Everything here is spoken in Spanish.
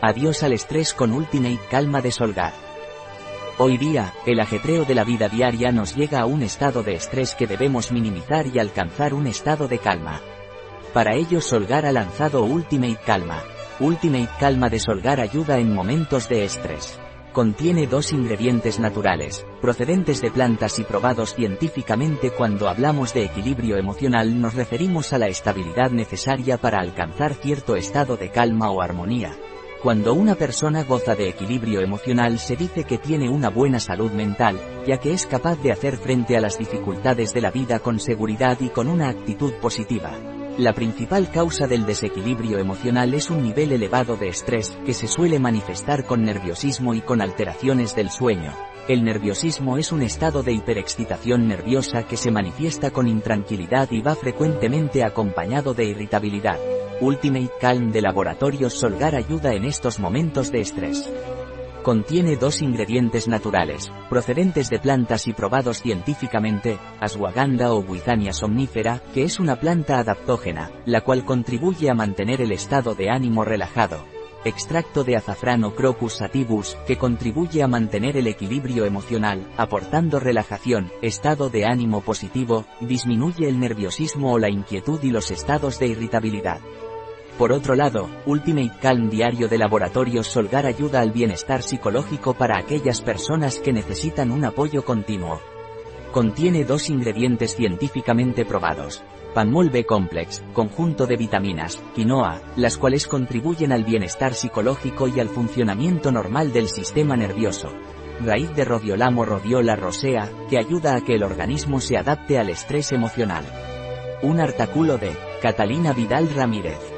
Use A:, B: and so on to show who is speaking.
A: Adiós al estrés con Ultimate Calma de Solgar. Hoy día, el ajetreo de la vida diaria nos llega a un estado de estrés que debemos minimizar y alcanzar un estado de calma. Para ello Solgar ha lanzado Ultimate Calma. Ultimate Calma de Solgar ayuda en momentos de estrés. Contiene dos ingredientes naturales, procedentes de plantas y probados científicamente cuando hablamos de equilibrio emocional nos referimos a la estabilidad necesaria para alcanzar cierto estado de calma o armonía. Cuando una persona goza de equilibrio emocional se dice que tiene una buena salud mental, ya que es capaz de hacer frente a las dificultades de la vida con seguridad y con una actitud positiva. La principal causa del desequilibrio emocional es un nivel elevado de estrés, que se suele manifestar con nerviosismo y con alteraciones del sueño. El nerviosismo es un estado de hiperexcitación nerviosa que se manifiesta con intranquilidad y va frecuentemente acompañado de irritabilidad. Ultimate Calm de Laboratorios Solgar ayuda en estos momentos de estrés. Contiene dos ingredientes naturales, procedentes de plantas y probados científicamente, ashwagandha o buizania somnífera, que es una planta adaptógena, la cual contribuye a mantener el estado de ánimo relajado. Extracto de azafrán o crocus sativus, que contribuye a mantener el equilibrio emocional, aportando relajación, estado de ánimo positivo, disminuye el nerviosismo o la inquietud y los estados de irritabilidad. Por otro lado, Ultimate Calm Diario de Laboratorios Solgar ayuda al bienestar psicológico para aquellas personas que necesitan un apoyo continuo. Contiene dos ingredientes científicamente probados. Panmol B Complex, conjunto de vitaminas, quinoa, las cuales contribuyen al bienestar psicológico y al funcionamiento normal del sistema nervioso. Raíz de rodiolamo rodiola rosea, que ayuda a que el organismo se adapte al estrés emocional. Un artículo de Catalina Vidal Ramírez.